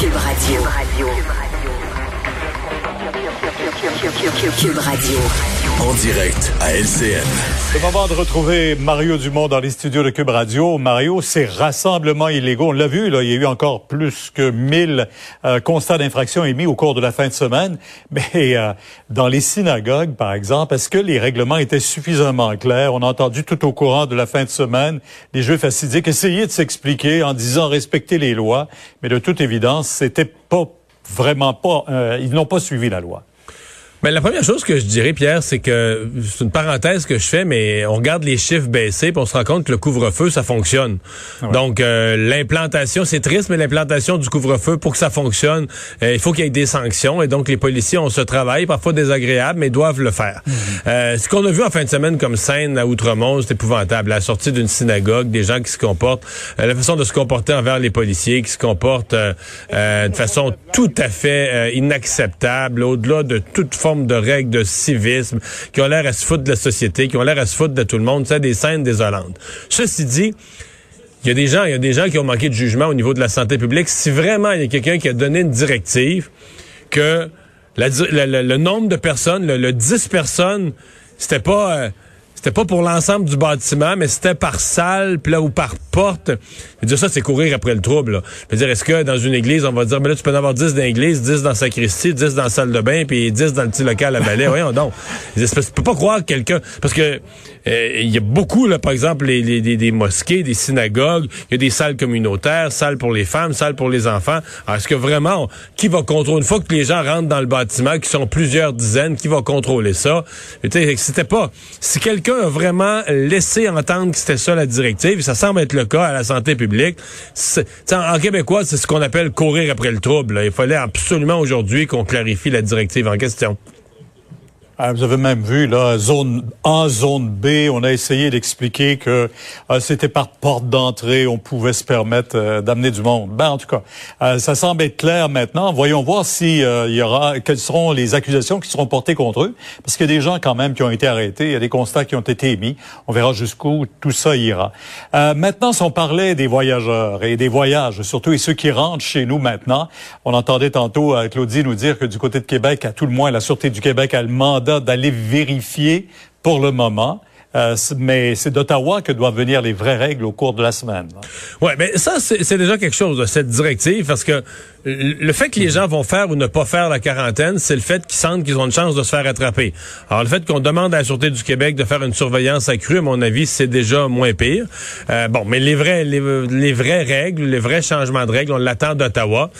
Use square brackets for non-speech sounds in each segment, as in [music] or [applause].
Cube Radio. Cube Radio. En direct à LCN. C'est le moment de retrouver Mario Dumont dans les studios de Cube Radio. Mario, ces rassemblements illégaux, on l'a vu, là, il y a eu encore plus que 1000 euh, constats d'infraction émis au cours de la fin de semaine. [laughs] Mais euh, dans les synagogues, par exemple, est-ce que les règlements étaient suffisamment clairs? On a entendu tout au courant de la fin de semaine les Juifs assidiques essayer de s'expliquer en disant respecter les lois. Mais de toute évidence, c'était pas vraiment pas, euh, ils n'ont pas suivi la loi. Mais la première chose que je dirais, Pierre, c'est que c'est une parenthèse que je fais, mais on regarde les chiffres baisser, puis on se rend compte que le couvre-feu, ça fonctionne. Donc euh, l'implantation, c'est triste, mais l'implantation du couvre-feu, pour que ça fonctionne, euh, il faut qu'il y ait des sanctions. Et donc les policiers ont ce travail, parfois désagréable, mais doivent le faire. Mhm. euh, ce qu'on a vu en fin de semaine comme scène à Outremont, c'est épouvantable. La sortie d'une synagogue, des gens qui se comportent, euh, la façon de se comporter envers les policiers, qui se comportent de façon tout à fait inacceptable, au-delà de toute forme de règles de civisme, qui ont l'air à se foutre de la société, qui ont l'air à se foutre de tout le monde. C'est des scènes désolantes. Ceci dit, il y a des gens, il y a des gens qui ont manqué de jugement au niveau de la santé publique. Si vraiment il y a quelqu'un qui a donné une directive que le nombre de personnes, le, 10 personnes, c'était pas euh, c'était pas pour l'ensemble du bâtiment, mais c'était par salle, puis là, ou par porte. Je veux dire, ça, c'est courir après le trouble. Là. Je veux dire, est-ce que dans une église, on va dire, mais là, tu peux en avoir 10 dans l'église, 10 dans la sacristie, 10 dans la salle de bain, puis 10 dans le petit local à balai? [laughs] Voyons donc. Tu peux pas croire que quelqu'un... Parce que euh, il y a beaucoup, là, par exemple, les, les, des mosquées, des synagogues, il y a des salles communautaires, salles pour les femmes, salles pour les enfants. Est-ce que vraiment, qui va contrôler, une fois que les gens rentrent dans le bâtiment, qui sont plusieurs dizaines, qui va contrôler ça? C'était pas... Si quelqu'un a vraiment laissé entendre que c'était ça la directive, ça semble être le cas à la santé publique, en, québécois, c'est ce qu'on appelle courir après le trouble. Il fallait absolument aujourd'hui qu'on clarifie la directive en question. Ah, vous avez même vu, là, zone A, zone B, on a essayé d'expliquer que euh, c'était par porte d'entrée, on pouvait se permettre euh, d'amener du monde. Ben, en tout cas, euh, ça semble être clair maintenant. Voyons voir si il y aura, quelles seront les accusations qui seront portées contre eux, parce qu'il y a des gens quand même qui ont été arrêtés, il y a des constats qui ont été émis. On verra jusqu'où tout ça ira. maintenant, si on parlait des voyageurs et des voyages, surtout et ceux qui rentrent chez nous maintenant, on entendait tantôt Claudie nous dire que du côté de Québec, à tout le moins, la Sûreté du Québec a le d'aller vérifier pour le moment. Euh, mais c'est d'Ottawa que doivent venir les vraies règles au cours de la semaine. Oui, mais ça, c'est déjà quelque chose, cette directive, parce que le fait que les gens vont faire ou ne pas faire la quarantaine, c'est le fait qu'ils sentent qu'ils ont une chance de se faire attraper. Alors, le fait qu'on demande à la Sûreté du Québec de faire une surveillance accrue, à mon avis, c'est déjà moins pire. Euh, bon, mais les vrais, les, vraies règles, les vrais changements de règles, on l'attend d'Ottawa.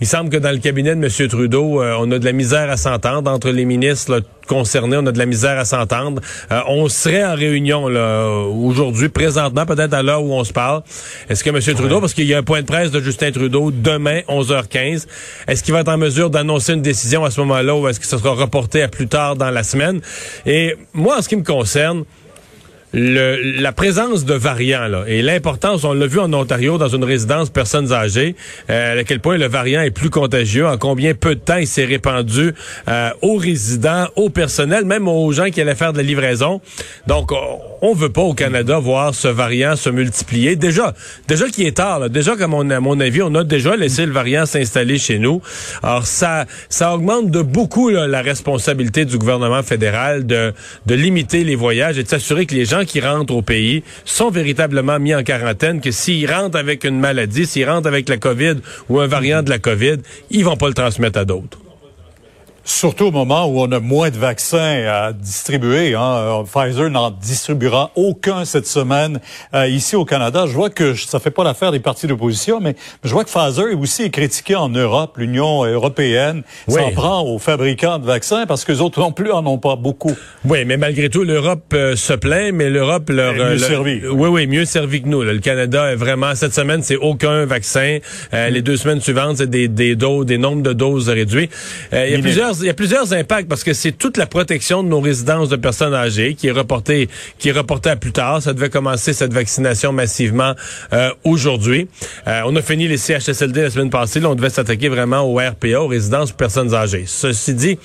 Il semble que dans le cabinet de M. Trudeau, euh, on a de la misère à s'entendre entre les ministres concernés. On a de la misère à s'entendre. Euh, on serait en réunion là aujourd'hui, présentement, peut-être à l'heure où on se parle. Est-ce que M. Trudeau, parce qu'il y a un point de presse de Justin Trudeau demain, 11h 15. Est-ce qu'il va être en mesure d'annoncer une décision à ce moment-là ou est-ce que ce sera reporté à plus tard dans la semaine? Et moi, en ce qui me concerne, le, la présence de variants là, et l'importance, on l'a vu en Ontario dans une résidence personnes âgées, euh, à quel point le variant est plus contagieux, en combien peu de temps il s'est répandu euh, aux résidents, au personnel, même aux gens qui allaient faire de la livraison. Donc, on veut pas au Canada voir ce variant se multiplier. Déjà, déjà qui est tard, là, déjà comme à mon avis, on a déjà laissé le variant s'installer chez nous. Alors ça, ça augmente de beaucoup là, la responsabilité du gouvernement fédéral de, de limiter les voyages et de s'assurer que les gens qui rentrent au pays sont véritablement mis en quarantaine, que s'ils rentrent avec une maladie, s'ils rentrent avec la COVID ou un variant de la COVID, ils vont pas le transmettre à d'autres. Surtout au moment où on a moins de vaccins à distribuer. Hein. Euh, Pfizer n'en distribuera aucun cette semaine euh, ici au Canada. Je vois que ça fait pas l'affaire des partis d'opposition, mais je vois que Pfizer est aussi critiqué en Europe. L'Union européenne s'en prend aux fabricants de vaccins parce que les autres non plus en ont pas beaucoup. Oui, mais malgré tout, l'Europe euh, se plaint, mais l'Europe leur mieux servi. Oui, oui, mieux servi que nous. Le Canada est vraiment cette semaine, c'est aucun vaccin. Les deux semaines suivantes, c'est des, des doses, des nombres de doses réduits. Il y a plusieurs il y a plusieurs impacts parce que c'est toute la protection de nos résidences de personnes âgées qui est reportée, qui est reportée à plus tard. Ça devait commencer cette vaccination massivement euh, aujourd'hui. Euh, on a fini les CHSLD la semaine passée. Là, on devait s'attaquer vraiment au RPA, aux résidences pour personnes âgées. Ceci dit,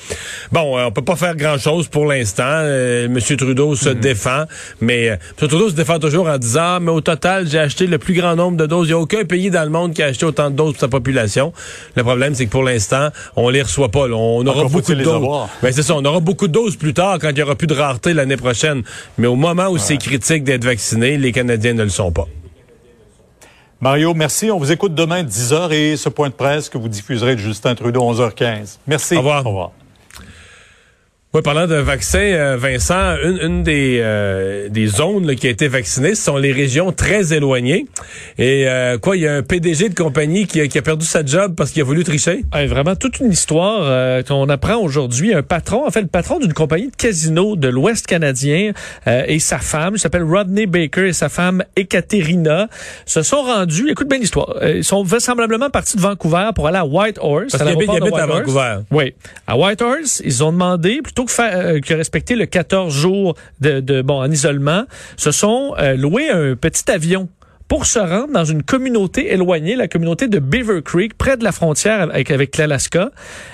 bon, euh, on peut pas faire grand-chose pour l'instant. Euh, Monsieur Trudeau se mhm. défend, mais M. Trudeau se défend toujours en disant, ah, mais au total, j'ai acheté le plus grand nombre de doses. Il n'y a aucun pays dans le monde qui a acheté autant de doses pour sa population. Le problème, c'est que pour l'instant, on les reçoit pas. On aura beaucoup de doses. Ben, c'est ça, on aura beaucoup de doses plus tard quand il y aura plus de rareté l'année prochaine. Mais au moment où c'est critique d'être vacciné, les Canadiens ne le sont pas. Mario, merci. On vous écoute demain 10h et ce point de presse que vous diffuserez de Justin Trudeau 11h15. Merci. Au revoir. Au revoir. Oui, parlant de vaccin, euh, Vincent, une, une des, euh, des zones qui a été vaccinée, ce sont les régions très éloignées. Et euh, quoi, il y a un PDG de compagnie qui a, qui a perdu sa job parce qu'il a voulu tricher? vraiment toute une histoire qu'on apprend aujourd'hui. Un patron, en fait, le patron d'une compagnie de casino de l'Ouest canadien et sa femme, il s'appelle Rodney Baker et sa femme Ekaterina, se sont rendus, écoute bien l'histoire, ils sont vraisemblablement partis de Vancouver pour aller à Whitehorse. Parce qu'ils habitent à Vancouver. Oui. À Whitehorse, ils ont demandé, plutôt que, euh, que respecter le 14 jours de, de bon en isolement, se sont euh, loués un petit avion pour se rendre dans une communauté éloignée, la communauté de Beaver Creek, près de la frontière avec, avec l'Alaska,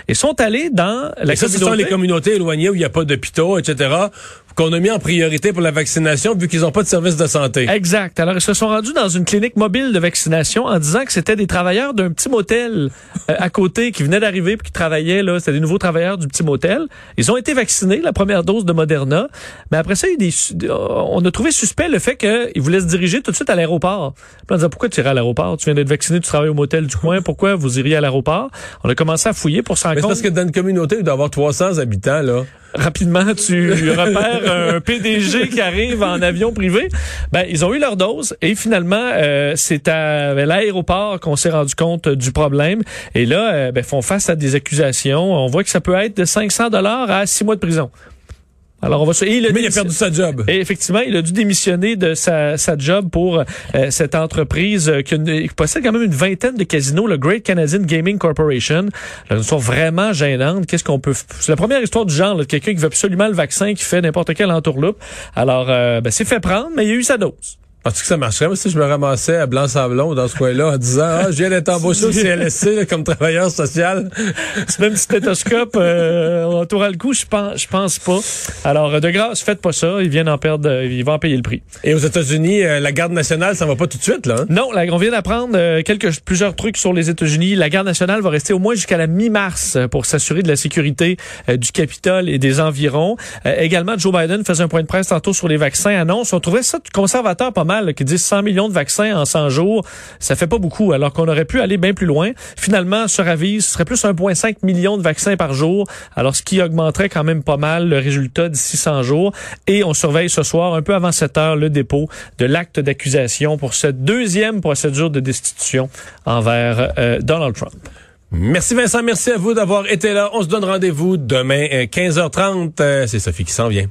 et sont allés dans la et ça, communauté... ce sont les communautés éloignées où il n'y a pas d'hôpitaux, etc., qu'on a mis en priorité pour la vaccination vu qu'ils n'ont pas de service de santé. Exact. Alors, ils se sont rendus dans une clinique mobile de vaccination en disant que c'était des travailleurs d'un petit motel euh, à côté qui venaient d'arriver puis qui travaillaient là. C'était des nouveaux travailleurs du petit motel. Ils ont été vaccinés, la première dose de Moderna. Mais après ça, il y a des, on a trouvé suspect le fait qu'ils voulaient se diriger tout de suite à l'aéroport. on a dit, pourquoi tu irais à l'aéroport? Tu viens d'être vacciné, tu travailles au motel du coin. Pourquoi vous iriez à l'aéroport? On a commencé à fouiller pour s'en compte. parce que dans une communauté, il doit y avoir 300 habitants, là rapidement tu repères un PDG qui arrive en avion privé. Ben ils ont eu leur dose et finalement euh, c'est à l'aéroport qu'on s'est rendu compte du problème et là euh, ben, font face à des accusations. On voit que ça peut être de 500 dollars à six mois de prison. Alors on va il a Mais il a perdu sa job. Et effectivement, il a dû démissionner de sa, sa job pour euh, cette entreprise euh, qui, possède quand même une vingtaine de casinos, le Great Canadian Gaming Corporation. Elles sont vraiment gênantes. Qu'est-ce qu'on peut C'est la première histoire du genre, quelqu'un qui veut absolument le vaccin, qui fait n'importe quel entourloupe. Alors, euh, ben, c'est fait prendre, mais il a eu sa dose. Penses-tu que ça marcherait? Moi, si je me ramassais à Blanc-Sablon, dans ce coin-là, en disant, ah, je viens d'être embauché au [laughs] CLSC comme travailleur social. C'est même stéthoscope, euh, autour à le coup, je pense, je pense pas. Alors, de grâce, faites pas ça. Ils viennent en perdre, euh, ils vont en payer le prix. Et aux États-Unis, euh, la garde nationale, ça va pas tout de suite, là? Hein? Non, là, on vient d'apprendre euh, quelques, plusieurs trucs sur les États-Unis. La garde nationale va rester au moins jusqu'à la mi-mars pour s'assurer de la sécurité du Capitole et des environs. également, Joe Biden faisait un point de presse tantôt sur les vaccins, annonce. On trouvait ça conservateur pas mal qui disent 100 millions de vaccins en 100 jours, ça fait pas beaucoup, alors qu'on aurait pu aller bien plus loin. Finalement, se ravise, ce serait plus 1,5 million de vaccins par jour, alors ce qui augmenterait quand même pas mal le résultat d'ici 100 jours. Et on surveille ce soir, un peu avant 7 heures, le dépôt de l'acte d'accusation pour cette deuxième procédure de destitution envers euh, Donald Trump. Merci Vincent, merci à vous d'avoir été là. On se donne rendez-vous demain 15h30. Euh, euh, c'est Sophie qui s'en vient.